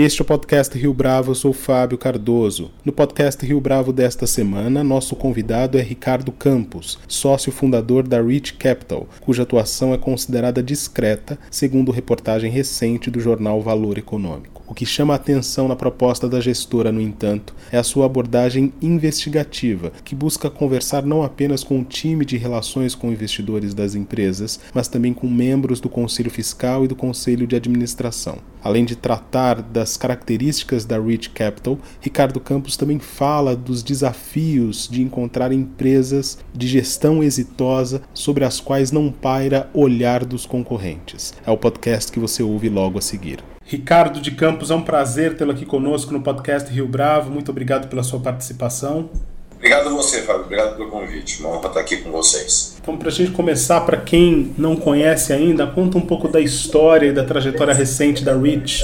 Este é o podcast Rio Bravo, eu sou Fábio Cardoso. No podcast Rio Bravo desta semana, nosso convidado é Ricardo Campos, sócio fundador da Rich Capital, cuja atuação é considerada discreta, segundo reportagem recente do jornal Valor Econômico. O que chama a atenção na proposta da gestora, no entanto, é a sua abordagem investigativa, que busca conversar não apenas com o time de relações com investidores das empresas, mas também com membros do Conselho Fiscal e do Conselho de Administração. Além de tratar das características da Rich Capital, Ricardo Campos também fala dos desafios de encontrar empresas de gestão exitosa sobre as quais não paira olhar dos concorrentes. É o podcast que você ouve logo a seguir. Ricardo de Campos, é um prazer tê-lo aqui conosco no podcast Rio Bravo. Muito obrigado pela sua participação. Obrigado a você, Fábio. Obrigado pelo convite. Uma honra estar aqui com vocês. Então, para a gente começar, para quem não conhece ainda, conta um pouco da história e da trajetória recente da Rich.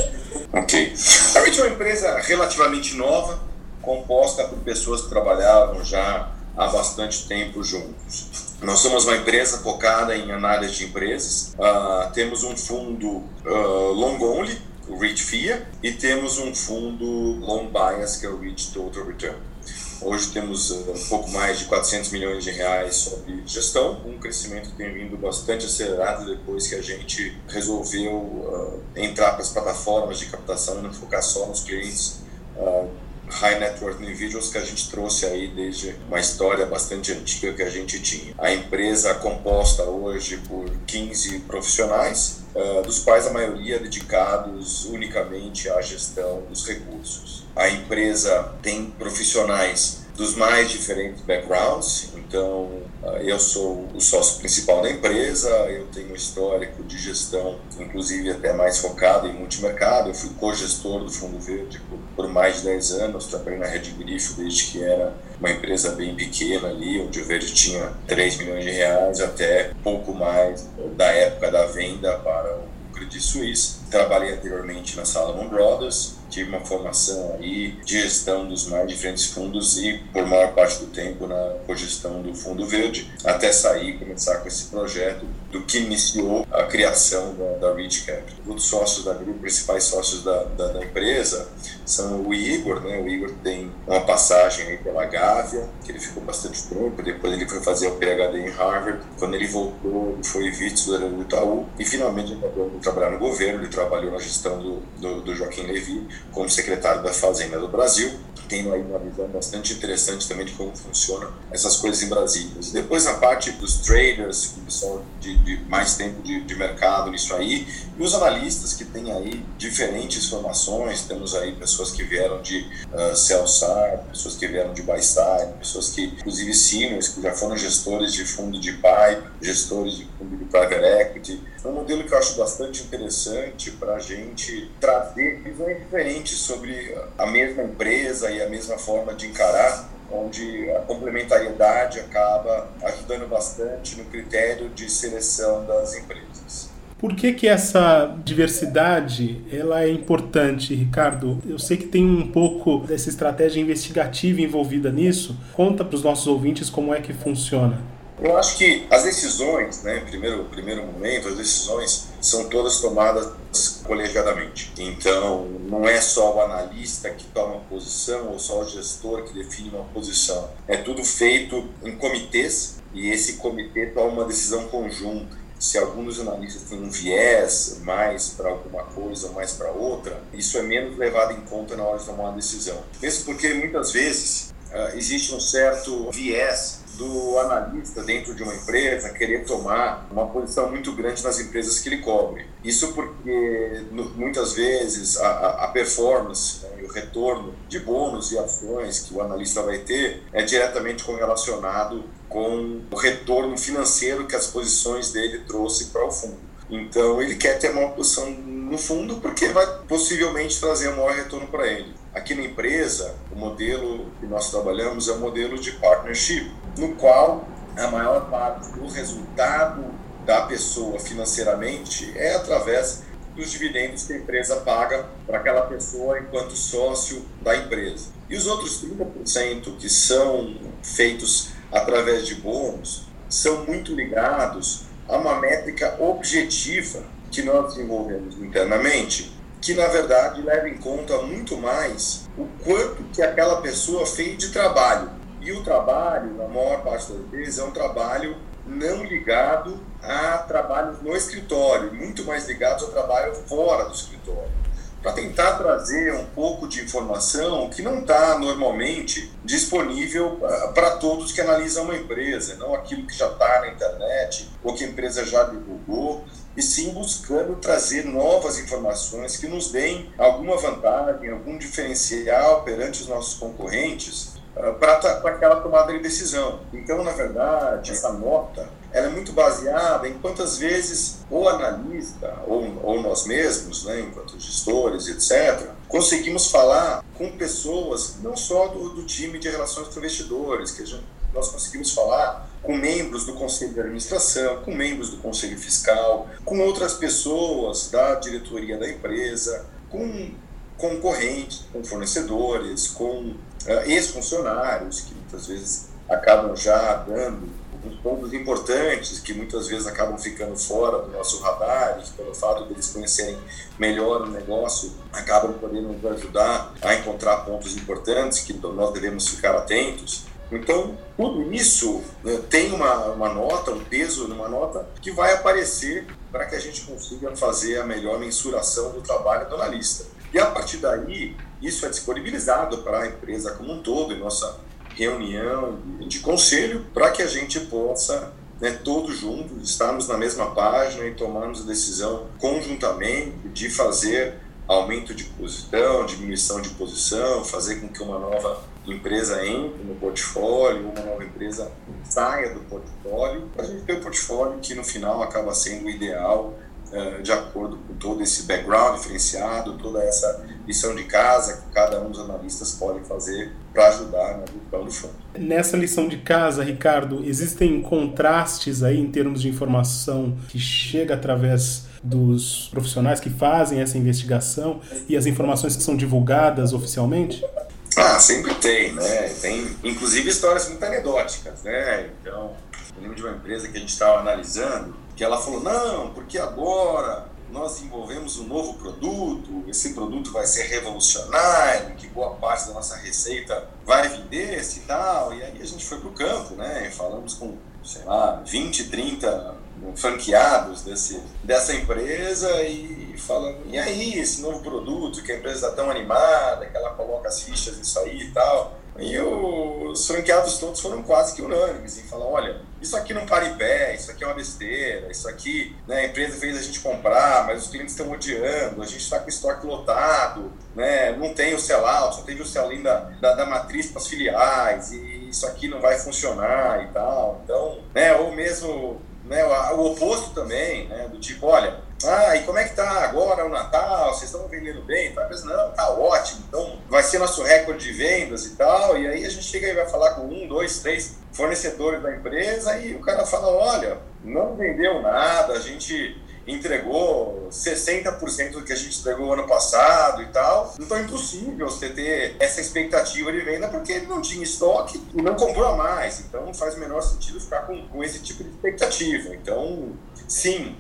Ok. A Rich é uma empresa relativamente nova, composta por pessoas que trabalhavam já há bastante tempo juntos. Nós somos uma empresa focada em análises de empresas. Uh, temos um fundo uh, long only, o REIT FIA, e temos um fundo long bias, que é o REIT Total Return. Hoje temos uh, um pouco mais de 400 milhões de reais sobre gestão, um crescimento que tem vindo bastante acelerado depois que a gente resolveu uh, entrar para as plataformas de captação e não focar só nos clientes uh, high net worth individuals que a gente trouxe aí desde uma história bastante antiga que a gente tinha. A empresa é composta hoje por 15 profissionais, uh, dos quais a maioria dedicados unicamente à gestão dos recursos. A empresa tem profissionais dos mais diferentes backgrounds. Então, ah, eu sou o sócio principal da empresa, eu tenho um histórico de gestão, inclusive até mais focado em multimercado. Eu fui co-gestor do Fundo Verde por, por, mais de 10 anos, trabalhei na Rede Grifo desde que era uma empresa bem pequena ali, onde o Verde tinha 3 milhões de reais, até pouco mais da época da venda para o Credit Suisse. Trabalhei anteriormente na Salomon Brothers, tive uma formação aí de gestão dos mais diferentes fundos e por maior parte do tempo na cogestão do Fundo Verde, até sair e começar com esse projeto do que iniciou a criação da, da Rich Capital. Os sócios da grupo, principais sócios da, da, da, empresa, são o Igor, né? O Igor tem uma passagem aí pela Gávea, que ele ficou bastante tempo, depois ele foi fazer o PhD em Harvard. Quando ele voltou, foi vice-presidente do Itaú e finalmente acabou trabalhar no governo, ele trabalhou na gestão do, do, do Joaquim Levy como secretário da Fazenda do Brasil. Tenho aí uma visão bastante interessante também de como funcionam essas coisas em Brasília. E depois a parte dos traders, que são de, de mais tempo de, de, mercado nisso aí, e os analistas que têm aí diferentes formações. Temos aí pessoas que vieram de uh, pessoas que vieram de buy side, pessoas que, inclusive seniors, que já foram gestores de fundo de buy, gestores de fundo de private equity. É um modelo que eu acho bastante interessante para a gente trazer visões diferentes sobre a mesma empresa e a mesma forma de encarar onde a complementariedade acaba ajudando bastante no critério de seleção das empresas. Por que, que essa diversidade ela é importante, Ricardo? Eu sei que tem um pouco dessa estratégia investigativa envolvida nisso. Conta para os nossos ouvintes como é que funciona. Eu acho que as decisões, né, primeiro primeiro momento, as decisões são todas tomadas colegiadamente. Então, não é só o analista que toma posição ou só o gestor que define uma posição. É tudo feito em comitês e esse comitê toma uma decisão conjunta. Se alguns analistas têm um viés mais para alguma coisa ou mais para outra, isso é menos levado em conta na hora de tomar uma decisão. Mesmo porque muitas vezes uh, existe um certo viés do analista dentro de uma empresa querer tomar uma posição muito grande nas empresas que ele cobre. Isso porque muitas vezes a, a performance né, e o retorno de bônus e ações que o analista vai ter é diretamente correlacionado com o retorno financeiro que as posições dele trouxe para o fundo. Então ele quer ter uma posição no fundo porque vai possivelmente trazer um maior retorno para ele. Aqui na empresa, o modelo que nós trabalhamos é o modelo de partnership no qual a maior parte do resultado da pessoa financeiramente é através dos dividendos que a empresa paga para aquela pessoa enquanto sócio da empresa. E os outros 30% que são feitos através de bônus são muito ligados a uma métrica objetiva que nós desenvolvemos internamente, que na verdade leva em conta muito mais o quanto que aquela pessoa fez de trabalho. E o trabalho, na maior parte das vezes, é um trabalho não ligado a trabalhos no escritório, muito mais ligado ao trabalho fora do escritório. Para tentar trazer um pouco de informação que não está normalmente disponível ah, para todos que analisam uma empresa, não aquilo que já está na internet ou que a empresa já divulgou, e sim buscando trazer novas informações que nos deem alguma vantagem, algum diferencial perante os nossos concorrentes para aquela tomada de decisão. Então, na verdade, essa nota ela é muito baseada em quantas vezes o analista ou, ou nós mesmos, né, enquanto gestores, etc., conseguimos falar com pessoas não só do, do time de relações com investidores, que gente, nós conseguimos falar com membros do conselho de administração, com membros do conselho fiscal, com outras pessoas da diretoria da empresa, com concorrentes, com fornecedores, com uh, ex-funcionários que muitas vezes acabam já dando uns pontos importantes que muitas vezes acabam ficando fora do nosso radar e pelo fato deles conhecerem melhor o negócio acabam podendo nos ajudar a encontrar pontos importantes que nós devemos ficar atentos. Então, tudo isso né, tem uma, uma nota, um peso numa nota que vai aparecer para que a gente consiga fazer a melhor mensuração do trabalho do analista. E a partir daí, isso é disponibilizado para a empresa como um todo, e nossa reunião de conselho para que a gente possa, né, todos juntos, estarmos na mesma página e tomarmos a decisão conjuntamente de fazer aumento de posição, diminuição de posição, fazer com que uma nova empresa entre no portfólio, uma nova empresa saia do portfólio, para a gente ter um portfólio que no final acaba sendo o ideal de acordo com todo esse background diferenciado, toda essa lição de casa que cada um dos analistas pode fazer para ajudar na gestão do fundo. Nessa lição de casa, Ricardo, existem contrastes aí em termos de informação que chega através dos profissionais que fazem essa investigação e as informações que são divulgadas oficialmente? Ah, sempre tem, né? Tem, inclusive, histórias muito anedóticas, né? Então, eu lembro de uma empresa que a gente estava analisando que ela falou, não, porque agora nós desenvolvemos um novo produto, esse produto vai ser revolucionário, que boa parte da nossa receita vai vender e tal. E aí a gente foi para o campo, né? Falamos com, sei lá, 20, 30 franqueados desse, dessa empresa e falando, e aí, esse novo produto, que a empresa está tão animada, que ela coloca as fichas nisso aí e tal. E os franqueados todos foram quase que unânimes em falar, olha, isso aqui não para em pé, isso aqui é uma besteira, isso aqui, né, a empresa fez a gente comprar, mas os clientes estão odiando, a gente está com estoque lotado, né, não tem o sell-out, só teve o sell-in da, da, da matriz para as filiais, e isso aqui não vai funcionar e tal. Então, né, ou mesmo né, o oposto também, né, do tipo, olha, ah, e como é que tá agora o Natal? Vocês estão vendendo bem? Tá, mas não, tá ótimo. Então vai ser nosso recorde de vendas e tal. E aí a gente chega e vai falar com um, dois, três fornecedores da empresa e o cara fala, olha, não vendeu nada, a gente entregou 60% do que a gente entregou ano passado e tal. Então é impossível você ter essa expectativa de venda porque ele não tinha estoque e não comprou mais. Então faz o menor sentido ficar com, com esse tipo de expectativa. Então, sim,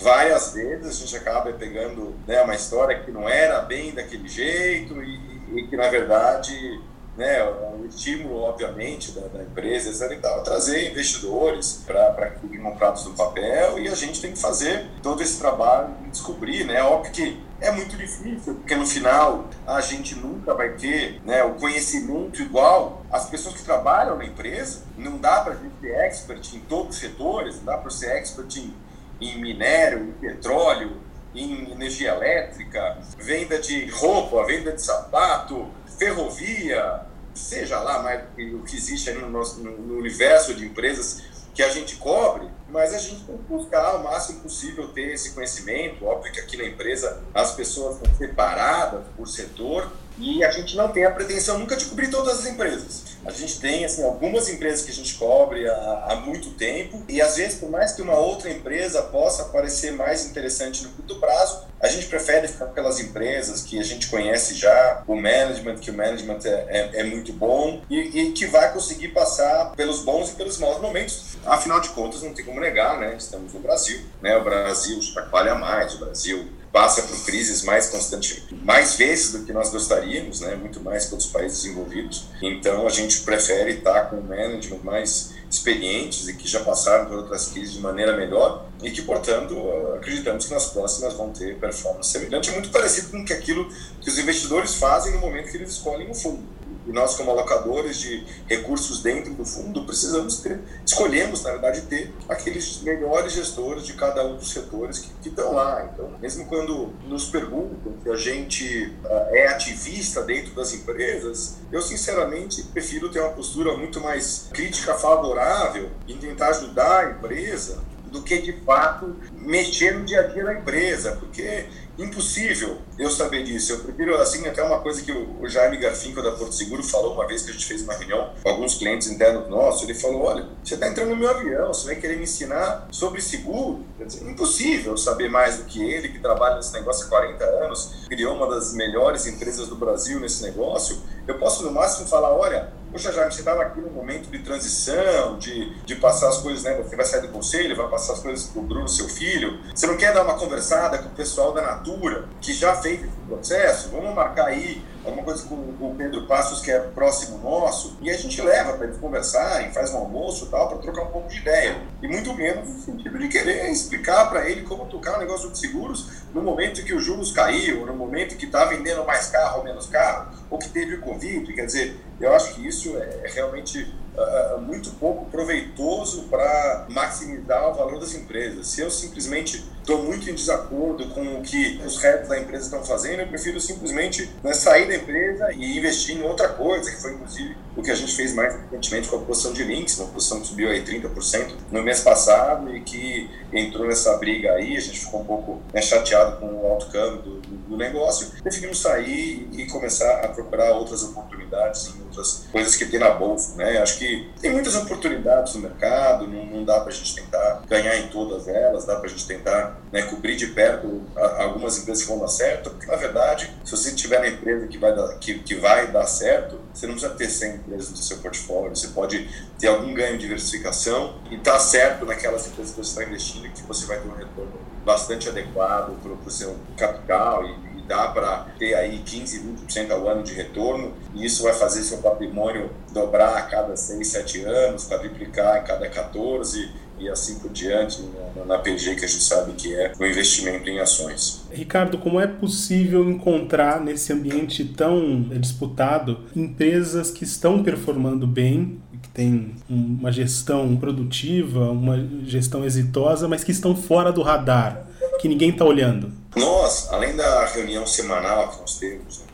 várias vezes a gente acaba pegando né, uma história que não era bem daquele jeito e, e que na verdade né, o estímulo, obviamente, da, da empresa, etc. E tal, trazer investidores para que comprados no papel e a gente tem que fazer todo esse trabalho de descobrir, né? Óbvio que é muito difícil, porque no final a gente nunca vai ter né, o conhecimento igual às pessoas que trabalham na empresa. Não dá para a gente ser expert em todos os setores, não dá para ser expert em, em minério, em petróleo, em energia elétrica, venda de roupa, venda de sapato, ferrovia, seja lá mais o que existe no, nosso, no universo de empresas que a gente cobre, mas a gente tem que buscar o máximo possível ter esse conhecimento. Óbvio que aqui na empresa as pessoas estão separadas por setor e a gente não tem a pretensão nunca de cobrir todas as empresas. A gente tem assim, algumas empresas que a gente cobre há, há muito tempo e às vezes, por mais que uma outra empresa possa parecer mais interessante no curto prazo, a gente prefere ficar aquelas empresas que a gente conhece já, o management, que o management é, é, é muito bom e, e, que vai conseguir passar pelos bons e pelos maus momentos. Afinal de contas, não tem como negar, né? Estamos no Brasil, né? O Brasil chacoalha mais, o Brasil passa por crises mais constantes, mais vezes do que nós gostaríamos, né? Muito mais que outros países desenvolvidos. Então, a gente prefere estar com management mais experientes e que já passaram por outras crises de maneira melhor e que, portanto, acreditamos que nas próximas vão ter performance semelhante, muito parecido com aquilo que os investidores fazem no momento que eles escolhem o fundo. E nós, como alocadores de recursos dentro do fundo, precisamos ter, escolhemos, na verdade, ter aqueles melhores gestores de cada um dos setores que, que estão lá. Então, mesmo quando nos perguntam se a gente uh, é ativista dentro das empresas, eu, sinceramente, prefiro ter uma postura muito mais crítica, favorável, em tentar ajudar a empresa do que de fato mexer no dia a dia da empresa, porque impossível eu saber disso. Eu prefiro, assim, até uma coisa que o Jaime Garfinco da Porto Seguro falou uma vez que a gente fez uma reunião com alguns clientes internos nossos. Ele falou: Olha, você está entrando no meu avião, você vai querer me ensinar sobre seguro? Dizer, impossível saber mais do que ele, que trabalha nesse negócio há 40 anos, criou uma das melhores empresas do Brasil nesse negócio. Eu posso, no máximo, falar: Olha, Poxa, Jaime, você estava aqui no momento de transição, de, de passar as coisas, né? Você vai sair do conselho, vai passar as coisas para o Bruno, seu filho. Você não quer dar uma conversada com o pessoal da Natura, que já fez esse processo? Vamos marcar aí alguma coisa com o Pedro Passos, que é próximo nosso, e a gente leva para eles conversarem, faz um almoço tal, para trocar um pouco de ideia. E muito menos no sentido de querer explicar para ele como tocar o negócio de seguros no momento que os juros caiu, no momento que está vendendo mais carro ou menos carro, ou que teve o Covid. Quer dizer, eu acho que isso é, realmente uh, muito pouco proveitoso para maximizar o valor das empresas. Se eu simplesmente estou muito em desacordo com o que os heads da empresa estão fazendo, eu prefiro simplesmente né, sair da empresa e investir em outra coisa, que foi inclusive o que a gente fez mais recentemente com a posição de links, uma posição que subiu aí 30% no mês passado e que entrou nessa briga aí, a gente ficou um pouco né, chateado com o alto câmbio do, do, negócio, decidimos sair e começar a procurar outras oportunidades em outras coisas que tem na bolsa, né? Acho que tem muitas oportunidades no mercado, não, não dá para a gente tentar ganhar em todas elas, dá para a gente tentar né, cobrir de perto algumas empresas que vão dar certo, porque na verdade, se você tiver na empresa que vai dar, que, que vai dar certo, você não precisa ter 100 empresas no seu portfólio, você pode ter algum ganho de diversificação e estar tá certo naquelas empresas que você está investindo que você vai ter um retorno bastante adequado para o seu capital e, dá para ter aí 15, 20% ao ano de retorno, e isso vai fazer seu patrimônio dobrar a cada 6, 7 anos, quadriplicar a cada 14 e assim por diante, na, na PG que a gente sabe que é o investimento em ações. Ricardo, como é possível encontrar nesse ambiente tão disputado empresas que estão performando bem, que têm uma gestão produtiva, uma gestão exitosa, mas que estão fora do radar, que ninguém está olhando? Nós, além da reunião semanal que nós temos, no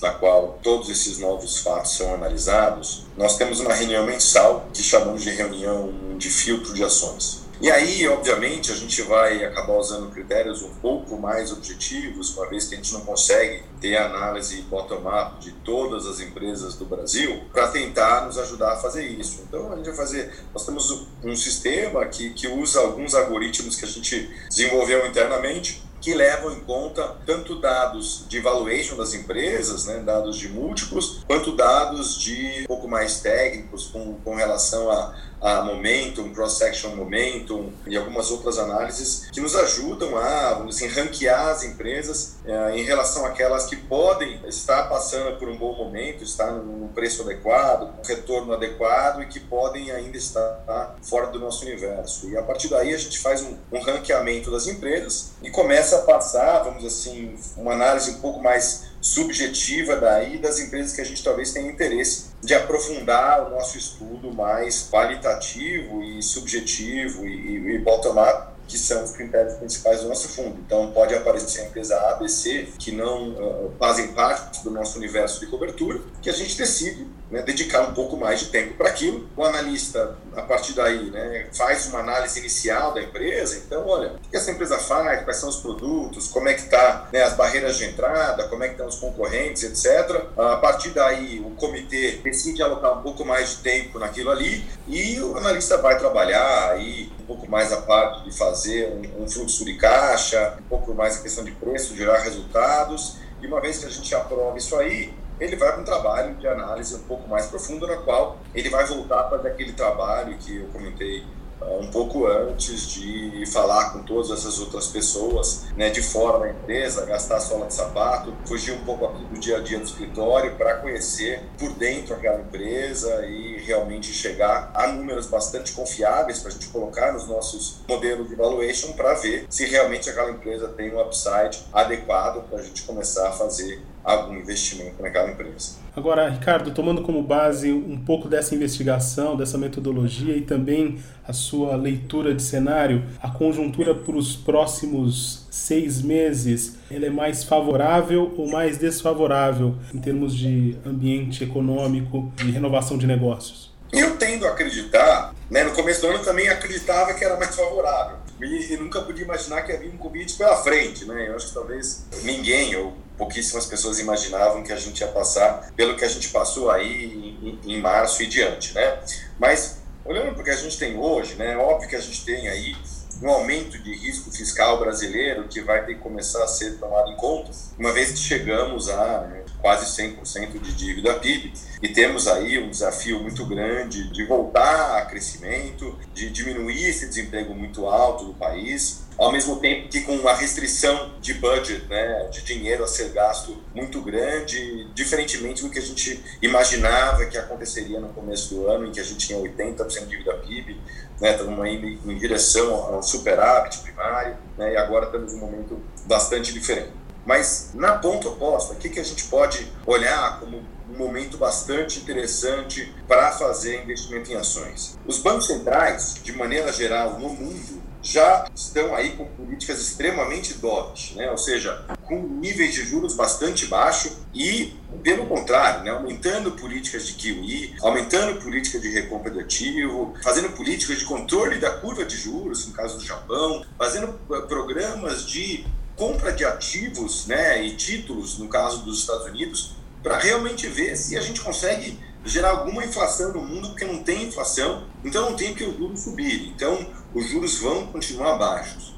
na qual todos esses novos fatos são analisados, nós temos uma reunião mensal que chamamos de reunião de filtro de ações. E aí, obviamente, a gente vai acabar usando critérios um pouco mais objetivos, uma vez que a gente não consegue ter análise bottom-up de todas as empresas do Brasil, para tentar nos ajudar a fazer isso. Então, a gente vai fazer. Nós temos um sistema que, que usa alguns algoritmos que a gente desenvolveu internamente que levam em conta tanto dados de valuation das empresas, né, dados de múltiplos, quanto dados de um pouco mais técnicos com, com relação a a Momentum, Cross-Section Momentum e algumas outras análises que nos ajudam a, vamos assim, ranquear as empresas é, em relação àquelas que podem estar passando por um bom momento, estar num preço adequado, um retorno adequado e que podem ainda estar fora do nosso universo. E a partir daí a gente faz um, um ranqueamento das empresas e começa a passar, vamos assim, uma análise um pouco mais subjetiva daí das empresas que a gente talvez tenha interesse de aprofundar o nosso estudo mais qualitativo e subjetivo e, e bottom-up que são os critérios principais do nosso fundo. Então, pode aparecer a empresa A, B, C, que não uh, fazem parte do nosso universo de cobertura, que a gente decide né, dedicar um pouco mais de tempo para aquilo. O analista, a partir daí, né, faz uma análise inicial da empresa. Então, olha, o que essa empresa faz, quais são os produtos, como é que está né, as barreiras de entrada, como é que estão os concorrentes, etc. A partir daí, o comitê decide alocar um pouco mais de tempo naquilo ali e o analista vai trabalhar aí um pouco mais a parte de fazer um, um fluxo de caixa, um pouco mais a questão de preço, gerar resultados. E uma vez que a gente aprova isso aí, ele vai para um trabalho de análise um pouco mais profundo, na qual ele vai voltar para aquele trabalho que eu comentei um pouco antes de falar com todas essas outras pessoas, né, de fora da empresa, gastar sola de sapato, fugir um pouco do dia a dia do escritório para conhecer por dentro aquela empresa e realmente chegar a números bastante confiáveis para a gente colocar nos nossos modelos de valuation para ver se realmente aquela empresa tem um upside adequado para a gente começar a fazer algum investimento naquela empresa. Agora, Ricardo, tomando como base um pouco dessa investigação, dessa metodologia e também a sua leitura de cenário, a conjuntura para os próximos seis meses, ela é mais favorável ou mais desfavorável em termos de ambiente econômico, de renovação de negócios? Eu tendo a acreditar, né, no começo do ano também acreditava que era mais favorável. E, nunca podia imaginar que havia um Covid pela frente, né? Eu acho que talvez ninguém, ou pouquíssimas pessoas imaginavam que a gente ia passar pelo que a gente passou aí em, em março e diante, né? Mas olhando o que a gente tem hoje, né? É óbvio que a gente tem aí um aumento de risco fiscal brasileiro que vai ter que começar a ser tomado em conta, uma vez que chegamos a né, quase 100% de dívida PIB e temos aí um desafio muito grande de voltar a crescimento, de diminuir esse desemprego muito alto do país ao mesmo tempo que com uma restrição de budget, né, de dinheiro a ser gasto muito grande, diferentemente do que a gente imaginava que aconteceria no começo do ano, em que a gente tinha 80% de dívida PIB, né, estamos indo em direção ao superávit primário, né, e agora estamos em um momento bastante diferente. Mas na ponta oposta, o que, que a gente pode olhar como um momento bastante interessante para fazer investimento em ações? Os bancos centrais, de maneira geral, no mundo, já estão aí com políticas extremamente doves, né? ou seja, com níveis de juros bastante baixo e, pelo contrário, né? aumentando políticas de QE, aumentando políticas de recompra de ativo, fazendo políticas de controle da curva de juros, no caso do Japão, fazendo eh, programas de compra de ativos né? e títulos, no caso dos Estados Unidos, para realmente ver se a gente consegue gerar alguma inflação no mundo, porque não tem inflação, então não tem que os juros subirem. Então, os juros vão continuar baixos.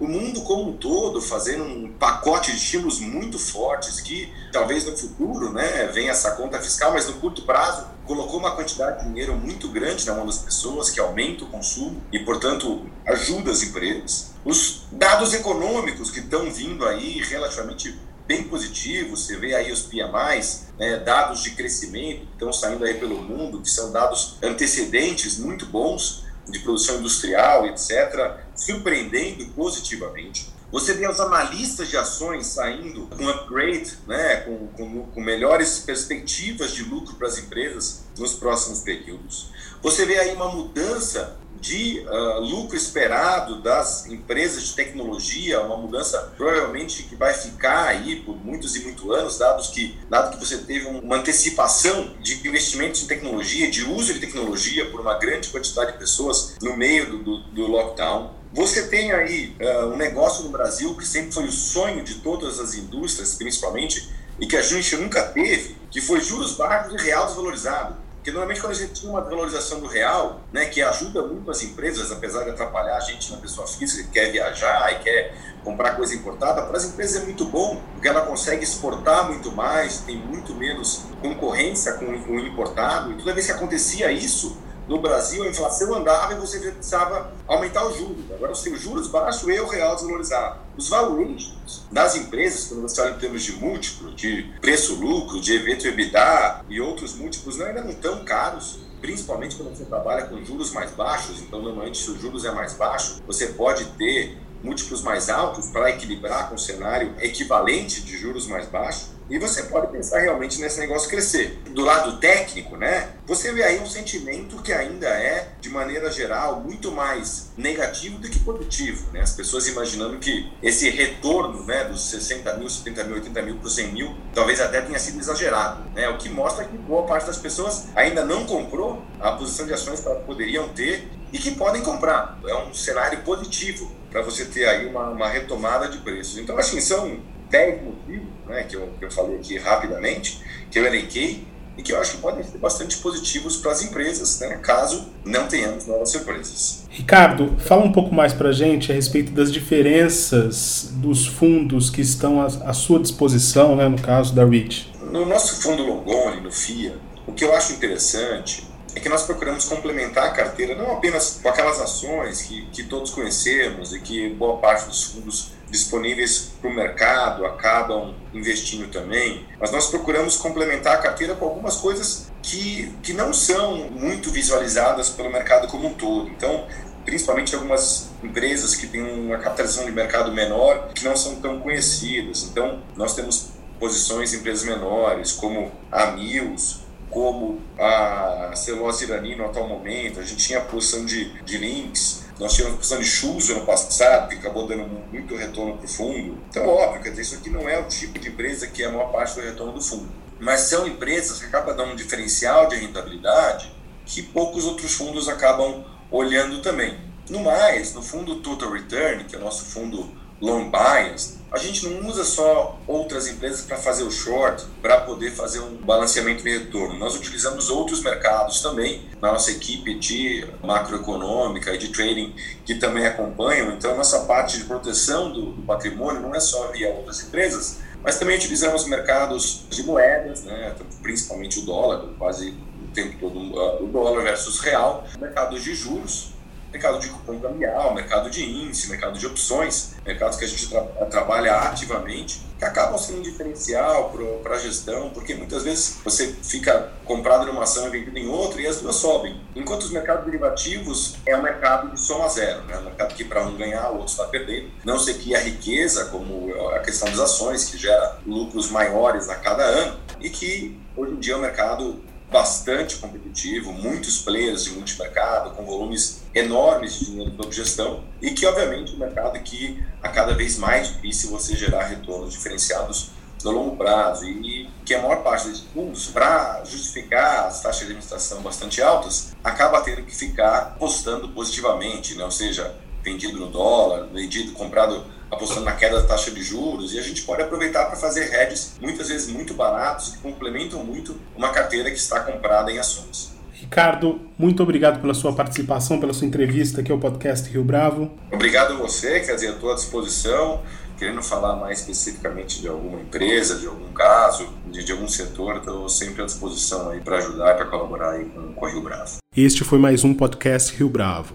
O mundo como um todo fazendo um pacote de estímulos muito fortes que talvez no futuro né, venha essa conta fiscal, mas no curto prazo colocou uma quantidade de dinheiro muito grande na mão das pessoas que aumenta o consumo e, portanto, ajuda as empresas. Os dados econômicos que estão vindo aí relativamente bem positivos, você vê aí os PMIs, né, dados de crescimento que estão saindo aí pelo mundo, que são dados antecedentes muito bons de produção industrial, etc., surpreendendo positivamente. Você vê os analistas de ações saindo com upgrade, né, com, com, com melhores perspectivas de lucro para as empresas nos próximos períodos. Você vê aí uma mudança de uh, lucro esperado das empresas de tecnologia, uma mudança provavelmente que vai ficar aí por muitos e muitos anos, dados que, dado que você teve uma antecipação de investimentos em tecnologia, de uso de tecnologia por uma grande quantidade de pessoas no meio do, do, do lockdown. Você tem aí uh, um negócio no Brasil que sempre foi o sonho de todas as indústrias, principalmente, e que a gente nunca teve, que foi juros baixos e real desvalorizado. Porque normalmente quando a gente tem uma valorização do real, né, que ajuda muito as empresas, apesar de atrapalhar a gente na pessoa física que quer viajar e quer comprar coisa importada, para as empresas é muito bom, porque ela consegue exportar muito mais, tem muito menos concorrência com o importado. E toda vez que acontecia isso, no Brasil, a inflação andava e você precisava aumentar os juros. Agora os juros baixos e o real desvalorizado. Os valuations das empresas, quando você olha em termos de múltiplo, de preço-lucro, de evento EBITDA e outros múltiplos, não, ainda não tão caros principalmente quando você trabalha com juros mais baixos, então normalmente se os juros é mais baixo, você pode ter múltiplos mais altos para equilibrar com um cenário equivalente de juros mais baixos. E você pode pensar realmente nesse negócio crescer. Do lado técnico, né, você vê aí um sentimento que ainda é, de maneira geral, muito mais negativo do que positivo. Né? As pessoas imaginando que esse retorno né, dos 60 mil, 70 mil, 80 mil para os 100 mil talvez até tenha sido exagerado. Né? O que mostra que boa parte das pessoas ainda não comprou a posição de ações que elas poderiam ter e que podem comprar. É um cenário positivo para você ter aí uma, uma retomada de preços. Então, assim, são 10 motivos né, que, eu, que eu falei aqui rapidamente, que eu elenquei, e que eu acho que podem ser bastante positivos para as empresas, né, caso não tenhamos novas surpresas. Ricardo, fala um pouco mais para a gente a respeito das diferenças dos fundos que estão à, à sua disposição, né, no caso da REIT. No nosso fundo Longoni, no FIA, o que eu acho interessante é que nós procuramos complementar a carteira não apenas com aquelas ações que, que todos conhecemos e que boa parte dos fundos disponíveis para o mercado acabam investindo também, mas nós procuramos complementar a carteira com algumas coisas que, que não são muito visualizadas pelo mercado como um todo. Então, principalmente algumas empresas que têm uma capitalização de mercado menor, que não são tão conhecidas. Então, nós temos posições em empresas menores, como a Mills, como a celulose irani no atual momento, a gente tinha a posição de, de links, nós tínhamos a posição de shoes ano passado, que acabou dando muito retorno para o fundo. Então, óbvio, quer dizer, isso aqui não é o tipo de empresa que é a maior parte do retorno do fundo. Mas são empresas que acabam dando um diferencial de rentabilidade que poucos outros fundos acabam olhando também. No mais, no fundo Total Return, que é o nosso fundo long bias, a gente não usa só outras empresas para fazer o short, para poder fazer um balanceamento de retorno. Nós utilizamos outros mercados também, na nossa equipe de macroeconômica e de trading, que também acompanham. Então, nossa parte de proteção do, do patrimônio não é só via outras empresas, mas também utilizamos mercados de moedas, né, principalmente o dólar, quase o tempo todo o dólar versus real, mercados de juros, mercado de cupom cambial, mercado de índice, mercado de opções, mercados que a gente tra trabalha ativamente, que acabam sendo um diferencial para a gestão, porque muitas vezes você fica comprado numa ação e vendido em outra e as duas sobem. Enquanto os mercados derivativos é um mercado de soma zero, né? um mercado que para um ganhar, o outro está perdendo. Não se cria riqueza, como a questão das ações, que gera lucros maiores a cada ano, e que hoje em dia é um mercado bastante competitivo, muitos players de multimercado, com volumes enormes de dinheiro para gestão, e que, obviamente, é um mercado que a cada vez mais difícil você gerar retornos diferenciados no longo prazo e que a maior parte desses fundos, para justificar as taxas de administração bastante altas, acaba tendo que ficar apostando positivamente, né? ou seja, vendido no dólar, vendido, comprado apostando na queda da taxa de juros, e a gente pode aproveitar para fazer hedges muitas vezes muito baratos que complementam muito uma carteira que está comprada em ações. Ricardo, muito obrigado pela sua participação, pela sua entrevista aqui ao podcast Rio Bravo. Obrigado a você, quer dizer, estou à disposição. Querendo falar mais especificamente de alguma empresa, de algum caso, de, de algum setor, estou sempre à disposição aí para ajudar e para colaborar aí com, com a Rio Bravo. Este foi mais um podcast Rio Bravo.